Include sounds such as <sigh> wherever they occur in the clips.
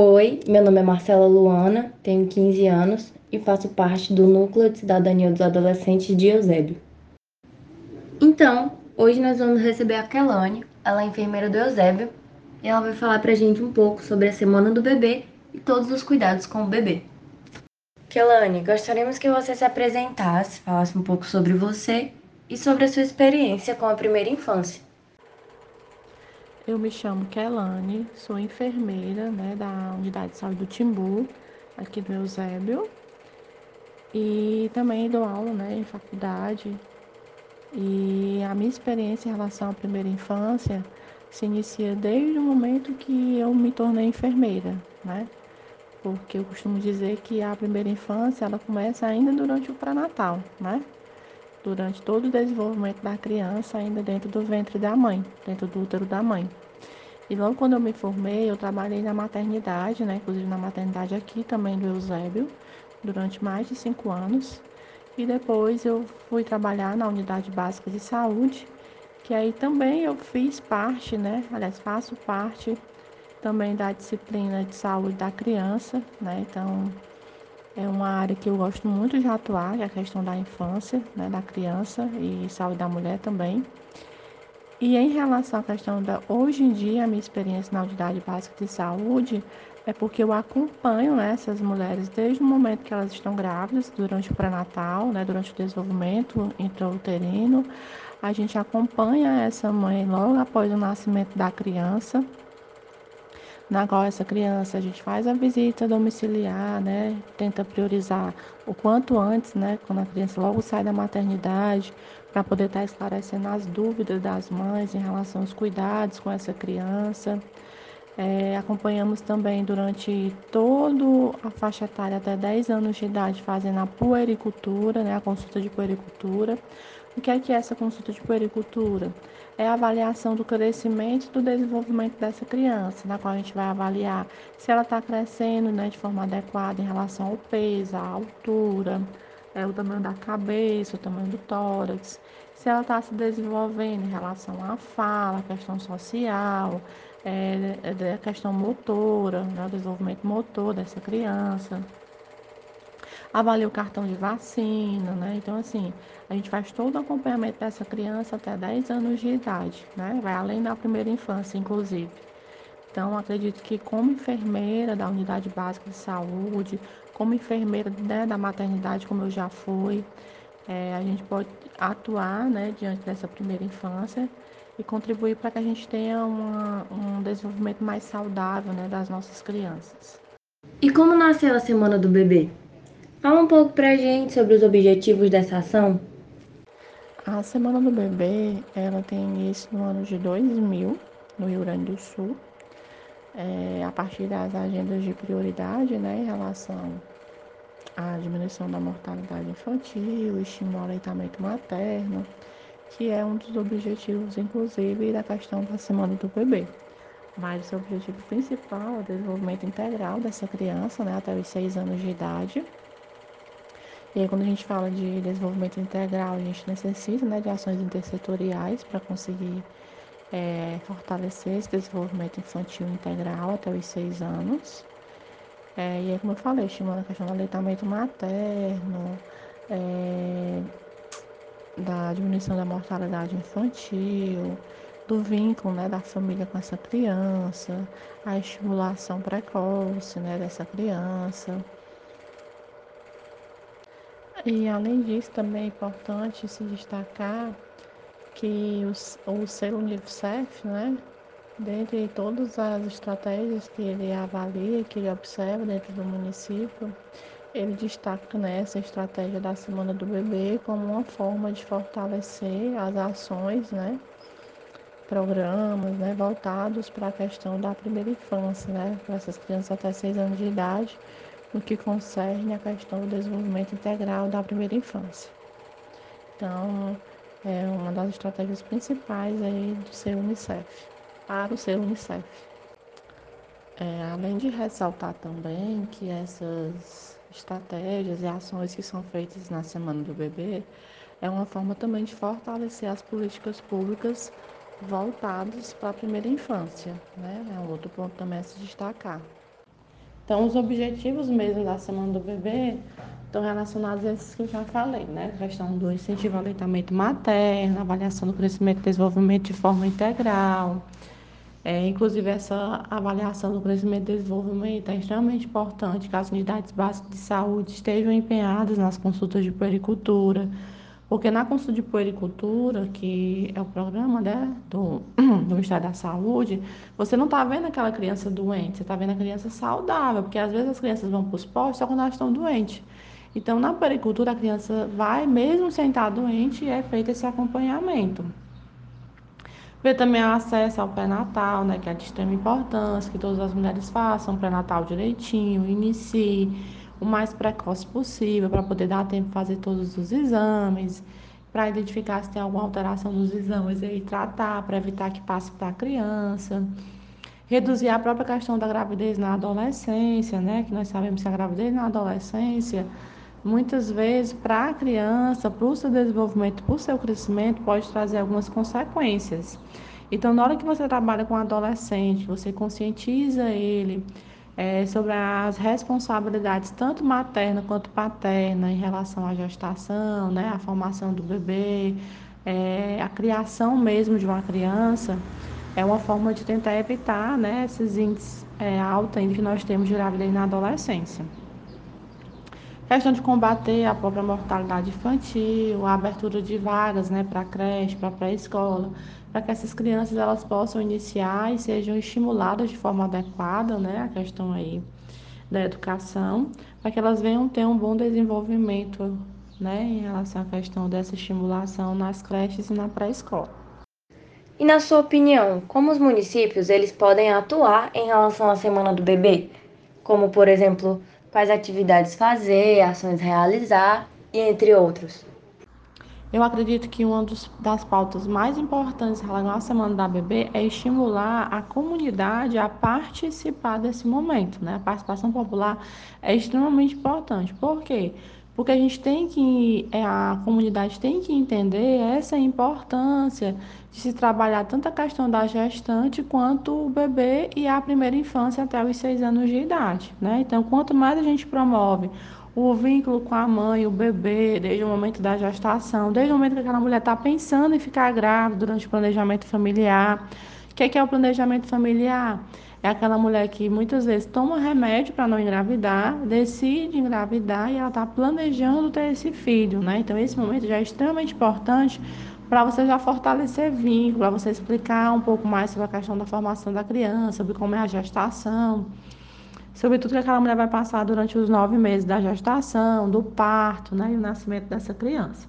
Oi, meu nome é Marcela Luana, tenho 15 anos e faço parte do Núcleo de Cidadania dos Adolescentes de Eusébio. Então, hoje nós vamos receber a Kelane, ela é enfermeira do Eusébio, e ela vai falar pra gente um pouco sobre a Semana do Bebê e todos os cuidados com o bebê. Kelane, gostaríamos que você se apresentasse, falasse um pouco sobre você e sobre a sua experiência com a primeira infância. Eu me chamo Kelane, sou enfermeira né, da Unidade de Saúde do Timbu, aqui do Eusébio. E também dou aula né, em faculdade. E a minha experiência em relação à primeira infância se inicia desde o momento que eu me tornei enfermeira, né? Porque eu costumo dizer que a primeira infância ela começa ainda durante o pré-natal, né? durante todo o desenvolvimento da criança, ainda dentro do ventre da mãe, dentro do útero da mãe. E logo quando eu me formei, eu trabalhei na maternidade, né, inclusive na maternidade aqui também do Eusébio, durante mais de cinco anos. E depois eu fui trabalhar na unidade básica de saúde, que aí também eu fiz parte, né, aliás, faço parte também da disciplina de saúde da criança, né, então é uma área que eu gosto muito de atuar, que é a questão da infância, né, da criança e saúde da mulher também. E em relação à questão da hoje em dia, a minha experiência na unidade básica de saúde é porque eu acompanho né, essas mulheres desde o momento que elas estão grávidas, durante o pré-natal, né, durante o desenvolvimento intrauterino. A gente acompanha essa mãe logo após o nascimento da criança na qual essa criança a gente faz a visita domiciliar, né? Tenta priorizar o quanto antes, né? Quando a criança logo sai da maternidade, para poder estar tá esclarecendo as dúvidas das mães em relação aos cuidados com essa criança. É, acompanhamos também durante toda a faixa etária até 10 anos de idade fazendo a puericultura, né, a consulta de puericultura. O que é que é essa consulta de puericultura? É a avaliação do crescimento e do desenvolvimento dessa criança, na qual a gente vai avaliar se ela está crescendo né, de forma adequada em relação ao peso, à altura, é, o tamanho da cabeça, o tamanho do tórax, se ela está se desenvolvendo em relação à fala, a questão social, é, é, a questão motora, né, o desenvolvimento motor dessa criança avalia o cartão de vacina, né? Então, assim, a gente faz todo o acompanhamento dessa criança até 10 anos de idade, né? Vai além da primeira infância, inclusive. Então, acredito que como enfermeira da unidade básica de saúde, como enfermeira né, da maternidade, como eu já fui, é, a gente pode atuar né, diante dessa primeira infância e contribuir para que a gente tenha uma, um desenvolvimento mais saudável né, das nossas crianças. E como nasceu a Semana do Bebê? Fala um pouco pra gente sobre os objetivos dessa ação. A Semana do Bebê, ela tem início no ano de 2000, no Rio Grande do Sul, é, a partir das agendas de prioridade, né, em relação à diminuição da mortalidade infantil, estímulo ao aleitamento materno, que é um dos objetivos, inclusive, da questão da Semana do Bebê. Mas o seu objetivo principal é o desenvolvimento integral dessa criança, né, até os seis anos de idade, e aí, quando a gente fala de desenvolvimento integral, a gente necessita né, de ações intersetoriais para conseguir é, fortalecer esse desenvolvimento infantil integral até os seis anos. É, e aí, como eu falei, estimulando a questão do aleitamento materno, é, da diminuição da mortalidade infantil, do vínculo né, da família com essa criança, a estimulação precoce né, dessa criança. E além disso, também é importante se destacar que o, o selo né, dentre todas as estratégias que ele avalia, que ele observa dentro do município, ele destaca né, essa estratégia da Semana do Bebê como uma forma de fortalecer as ações, né, programas né, voltados para a questão da primeira infância, né, para essas crianças até 6 anos de idade, no que concerne a questão do desenvolvimento integral da primeira infância. Então, é uma das estratégias principais aí do ser Unicef, para o ser Unicef. É, além de ressaltar também que essas estratégias e ações que são feitas na Semana do Bebê é uma forma também de fortalecer as políticas públicas voltadas para a primeira infância, né? É um outro ponto também a se destacar. Então, os objetivos mesmo da Semana do Bebê estão relacionados a esses que eu já falei, né? A questão do incentivo ao aleitamento materno, avaliação do crescimento e desenvolvimento de forma integral. É, inclusive, essa avaliação do crescimento e desenvolvimento é extremamente importante que as unidades básicas de saúde estejam empenhadas nas consultas de puericultura, porque na consulta de puericultura, que é o programa né, do, <clears throat> do Ministério da Saúde, você não está vendo aquela criança doente, você está vendo a criança saudável, porque às vezes as crianças vão para os postos só quando elas estão doentes. Então, na puericultura, a criança vai, mesmo sem estar doente, é feito esse acompanhamento. Ver também o acesso ao pré-natal, né, que é de extrema importância, que todas as mulheres façam pré-natal direitinho, inicie o mais precoce possível, para poder dar tempo de fazer todos os exames, para identificar se tem alguma alteração nos exames e tratar, para evitar que passe para a criança. Reduzir a própria questão da gravidez na adolescência, né, que nós sabemos que a gravidez na adolescência muitas vezes para a criança, para o seu desenvolvimento, para o seu crescimento, pode trazer algumas consequências. Então, na hora que você trabalha com um adolescente, você conscientiza ele é, sobre as responsabilidades, tanto materna quanto paterna, em relação à gestação, né, a formação do bebê, é, a criação mesmo de uma criança, é uma forma de tentar evitar né, esses índices é, altos que nós temos de gravidez na adolescência. Questão de combater a própria mortalidade infantil, a abertura de vagas né, para creche, para pré-escola, para que essas crianças elas possam iniciar e sejam estimuladas de forma adequada, né, a questão aí da educação, para que elas venham ter um bom desenvolvimento né, em relação à questão dessa estimulação nas creches e na pré-escola. E na sua opinião, como os municípios eles podem atuar em relação à Semana do Bebê? Como, por exemplo, quais atividades fazer, ações realizar e entre outros. Eu acredito que uma das pautas mais importantes relacionadas à Semana da Bebê é estimular a comunidade a participar desse momento, né? A participação popular é extremamente importante. Por quê? A gente tem que, é, a comunidade tem que entender essa importância de se trabalhar tanto a questão da gestante quanto o bebê e a primeira infância até os seis anos de idade, né? Então, quanto mais a gente promove o vínculo com a mãe, o bebê, desde o momento da gestação, desde o momento que aquela mulher está pensando em ficar grávida, durante o planejamento familiar. O que é, que é o planejamento familiar? É aquela mulher que muitas vezes toma remédio para não engravidar, decide engravidar e ela está planejando ter esse filho, né? Então, esse momento já é extremamente importante para você já fortalecer vínculo, para você explicar um pouco mais sobre a questão da formação da criança, sobre como é a gestação, sobre tudo que aquela mulher vai passar durante os nove meses da gestação, do parto, né, e o nascimento dessa criança.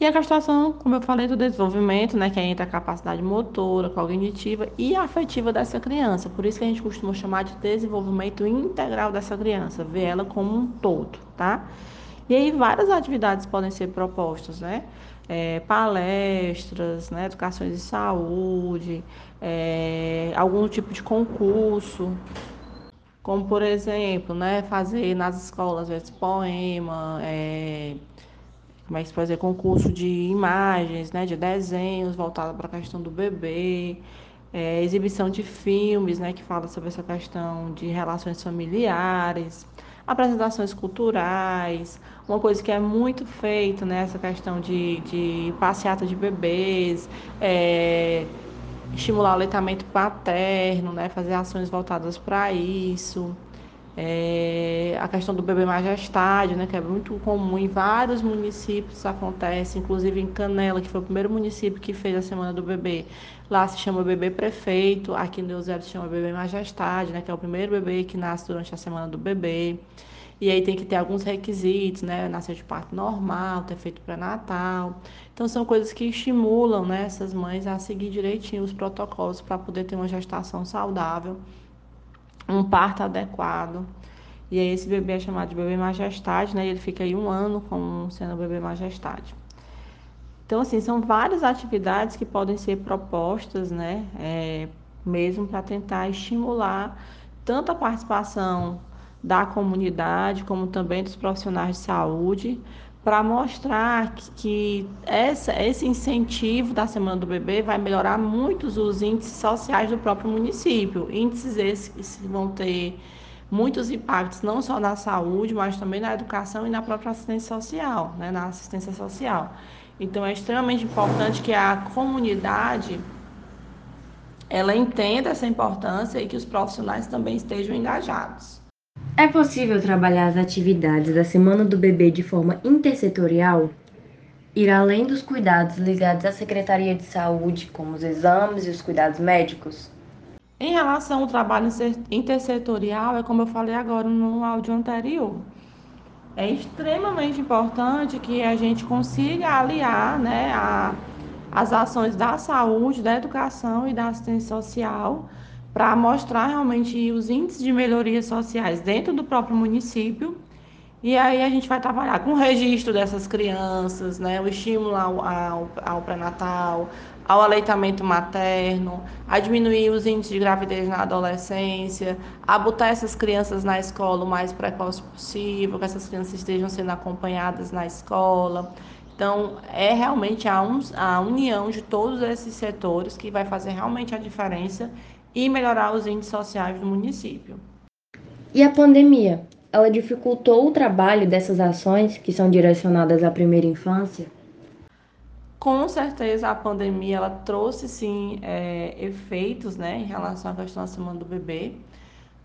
E a gestação, como eu falei, do desenvolvimento, né, que é entre a capacidade motora, cognitiva e afetiva dessa criança. Por isso que a gente costuma chamar de desenvolvimento integral dessa criança, ver ela como um todo, tá? E aí várias atividades podem ser propostas, né? é, palestras, né, educações de saúde, é, algum tipo de concurso, como por exemplo, né, fazer nas escolas esse poema, é, se fazer concurso de imagens, né, de desenhos voltado para a questão do bebê, é, exibição de filmes, né, que fala sobre essa questão de relações familiares apresentações culturais, uma coisa que é muito feita, né, essa questão de, de passeata de bebês, é, estimular o aleitamento paterno, né, fazer ações voltadas para isso. É, a questão do bebê majestádio, né, que é muito comum em vários municípios acontece, inclusive em Canela, que foi o primeiro município que fez a Semana do Bebê. Lá se chama bebê prefeito, aqui em Deus se chama bebê majestádio, né, que é o primeiro bebê que nasce durante a Semana do Bebê. E aí tem que ter alguns requisitos, né, nascer de parto normal, ter feito pré-natal. Então são coisas que estimulam, né, essas mães a seguir direitinho os protocolos para poder ter uma gestação saudável um parto adequado. E aí esse bebê é chamado de bebê majestade, né? E ele fica aí um ano como sendo bebê majestade. Então, assim, são várias atividades que podem ser propostas, né? É, mesmo para tentar estimular tanto a participação da comunidade, como também dos profissionais de saúde, para mostrar que, que essa, esse incentivo da Semana do Bebê vai melhorar muitos os índices sociais do próprio município. Índices esses que vão ter muitos impactos, não só na saúde, mas também na educação e na própria assistência social, né, na assistência social. Então, é extremamente importante que a comunidade ela entenda essa importância e que os profissionais também estejam engajados. É possível trabalhar as atividades da Semana do Bebê de forma intersetorial? Ir além dos cuidados ligados à Secretaria de Saúde, como os exames e os cuidados médicos? Em relação ao trabalho intersetorial, é como eu falei agora no áudio anterior. É extremamente importante que a gente consiga aliar né, a, as ações da saúde, da educação e da assistência social para mostrar realmente os índices de melhorias sociais dentro do próprio município. E aí a gente vai trabalhar com o registro dessas crianças, né, o estímulo ao, ao, ao pré-natal, ao aleitamento materno, a diminuir os índices de gravidez na adolescência, a botar essas crianças na escola o mais precoce possível, que essas crianças estejam sendo acompanhadas na escola. Então, é realmente a, un, a união de todos esses setores que vai fazer realmente a diferença e melhorar os índices sociais do município. E a pandemia? Ela dificultou o trabalho dessas ações que são direcionadas à primeira infância? Com certeza a pandemia ela trouxe sim é, efeitos né, em relação à questão da semana do bebê.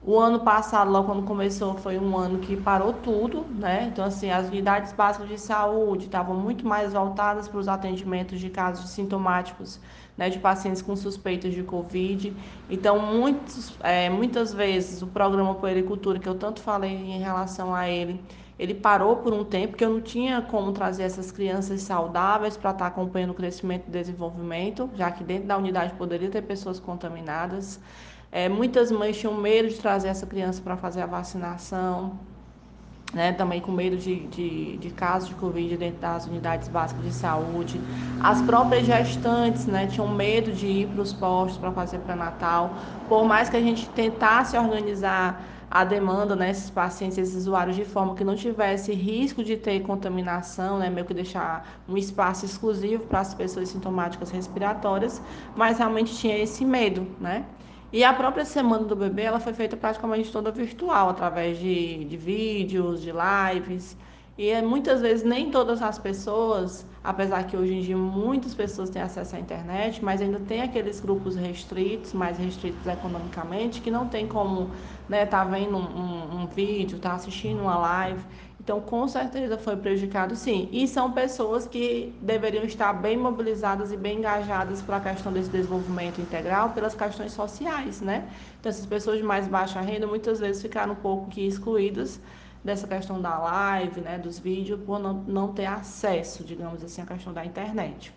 O ano passado, logo quando começou, foi um ano que parou tudo, né? Então, assim, as unidades básicas de saúde estavam muito mais voltadas para os atendimentos de casos sintomáticos, né, de pacientes com suspeitas de Covid. Então, muitos, é, muitas vezes, o programa Puericultura, que eu tanto falei em relação a ele, ele parou por um tempo, que eu não tinha como trazer essas crianças saudáveis para estar acompanhando o crescimento e desenvolvimento, já que dentro da unidade poderia ter pessoas contaminadas. É, muitas mães tinham medo de trazer essa criança para fazer a vacinação, né, também com medo de, de, de, casos de Covid dentro das unidades básicas de saúde. As próprias gestantes né, tinham medo de ir para os postos para fazer pré-natal. Por mais que a gente tentasse organizar a demanda nesses né, pacientes, esses usuários, de forma que não tivesse risco de ter contaminação, né, meio que deixar um espaço exclusivo para as pessoas sintomáticas respiratórias, mas realmente tinha esse medo, né? E a própria semana do bebê, ela foi feita praticamente toda virtual, através de, de vídeos, de lives. E é, muitas vezes nem todas as pessoas, apesar que hoje em dia muitas pessoas têm acesso à internet, mas ainda tem aqueles grupos restritos, mais restritos economicamente, que não tem como estar né, tá vendo um, um, um vídeo, estar tá assistindo uma live. Então, com certeza foi prejudicado sim. E são pessoas que deveriam estar bem mobilizadas e bem engajadas para a questão desse desenvolvimento integral, pelas questões sociais, né? Então, essas pessoas de mais baixa renda muitas vezes ficaram um pouco que excluídas dessa questão da live, né, dos vídeos, por não, não ter acesso, digamos assim, à questão da internet.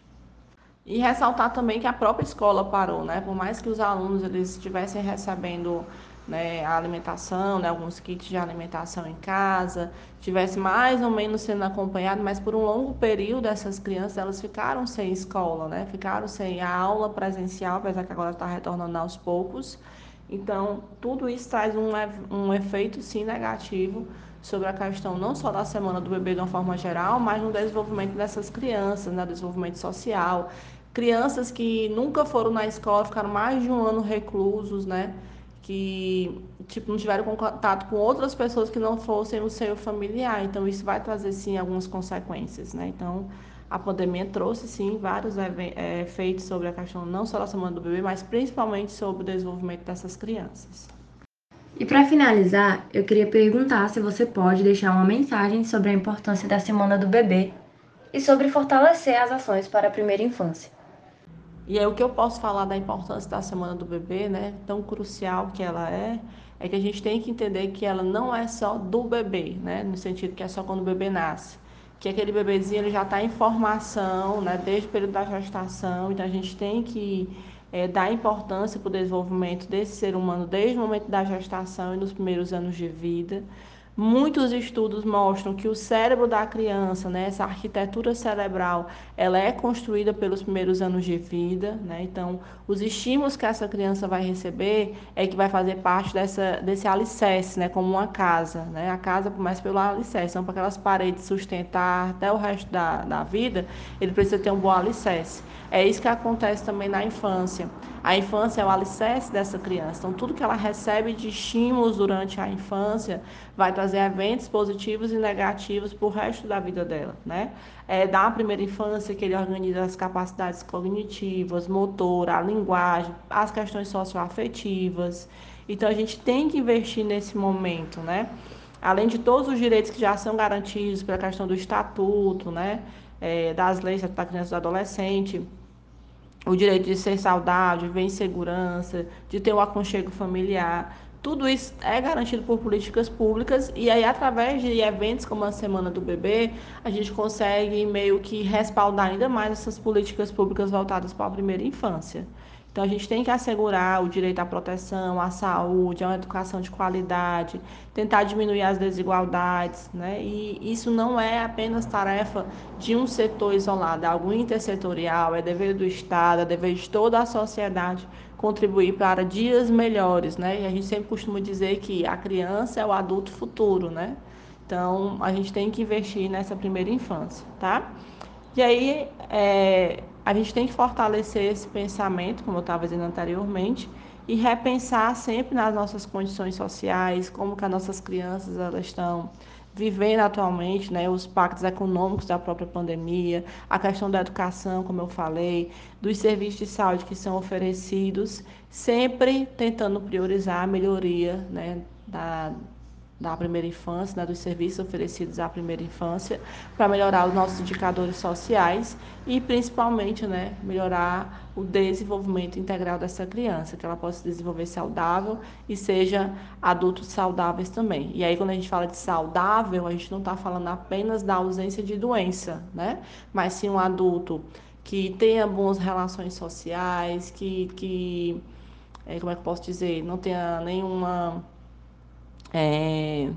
E ressaltar também que a própria escola parou, né? Por mais que os alunos eles estivessem recebendo né, a alimentação, né, alguns kits de alimentação em casa, tivesse mais ou menos sendo acompanhado, mas por um longo período essas crianças elas ficaram sem escola, né, ficaram sem a aula presencial, apesar que agora está retornando aos poucos. Então, tudo isso traz um, um efeito sim negativo sobre a questão não só da semana do bebê de uma forma geral, mas no desenvolvimento dessas crianças, no né, desenvolvimento social. Crianças que nunca foram na escola, ficaram mais de um ano reclusos, né? Que tipo não tiveram contato com outras pessoas que não fossem o seu familiar. Então isso vai trazer sim algumas consequências, né? Então a pandemia trouxe sim vários é, efeitos sobre a questão não só da semana do bebê, mas principalmente sobre o desenvolvimento dessas crianças. E para finalizar, eu queria perguntar se você pode deixar uma mensagem sobre a importância da semana do bebê e sobre fortalecer as ações para a primeira infância. E aí o que eu posso falar da importância da semana do bebê, né, tão crucial que ela é, é que a gente tem que entender que ela não é só do bebê, né, no sentido que é só quando o bebê nasce, que aquele bebezinho ele já está em formação, né, desde o período da gestação, então a gente tem que é, dar importância para o desenvolvimento desse ser humano desde o momento da gestação e nos primeiros anos de vida, Muitos estudos mostram que o cérebro da criança, né, essa arquitetura cerebral, ela é construída pelos primeiros anos de vida, né? Então, os estímulos que essa criança vai receber é que vai fazer parte dessa, desse alicerce, né, como uma casa, né? A casa começa pelo alicerce, então para aquelas paredes sustentar até o resto da, da vida, ele precisa ter um bom alicerce. É isso que acontece também na infância. A infância é o alicerce dessa criança. Então, tudo que ela recebe de estímulos durante a infância vai trazer eventos positivos e negativos para o resto da vida dela, né? É da primeira infância que ele organiza as capacidades cognitivas, motora, a linguagem, as questões socioafetivas. Então, a gente tem que investir nesse momento, né? Além de todos os direitos que já são garantidos pela questão do estatuto, né? É, das leis da criança e do adolescente, o direito de ser saudável, de viver em segurança, de ter um aconchego familiar. Tudo isso é garantido por políticas públicas e aí através de eventos como a Semana do Bebê, a gente consegue meio que respaldar ainda mais essas políticas públicas voltadas para a primeira infância. Então, a gente tem que assegurar o direito à proteção, à saúde, a uma educação de qualidade, tentar diminuir as desigualdades, né? E isso não é apenas tarefa de um setor isolado, é algo intersetorial, é dever do Estado, é dever de toda a sociedade contribuir para dias melhores, né? E a gente sempre costuma dizer que a criança é o adulto futuro, né? Então, a gente tem que investir nessa primeira infância, tá? E aí, é, a gente tem que fortalecer esse pensamento, como eu estava dizendo anteriormente, e repensar sempre nas nossas condições sociais, como que as nossas crianças elas estão vivendo atualmente, né, os pactos econômicos da própria pandemia, a questão da educação, como eu falei, dos serviços de saúde que são oferecidos, sempre tentando priorizar a melhoria né, da, da primeira infância, né, dos serviços oferecidos à primeira infância, para melhorar os nossos indicadores sociais e principalmente né, melhorar o desenvolvimento integral dessa criança, que ela possa se desenvolver saudável e seja adultos saudáveis também. E aí, quando a gente fala de saudável, a gente não está falando apenas da ausência de doença, né? Mas sim um adulto que tenha boas relações sociais, que, que é, como é que eu posso dizer, não tenha nenhuma é,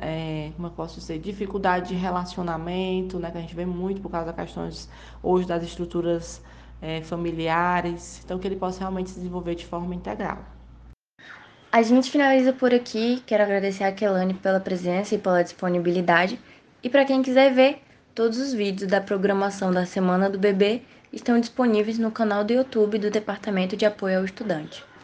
é, como eu posso dizer, dificuldade de relacionamento, né, que a gente vê muito por causa das questões hoje das estruturas é, familiares, então que ele possa realmente se desenvolver de forma integral. A gente finaliza por aqui. Quero agradecer a Kelane pela presença e pela disponibilidade. E para quem quiser ver, todos os vídeos da programação da Semana do Bebê estão disponíveis no canal do YouTube do Departamento de Apoio ao Estudante.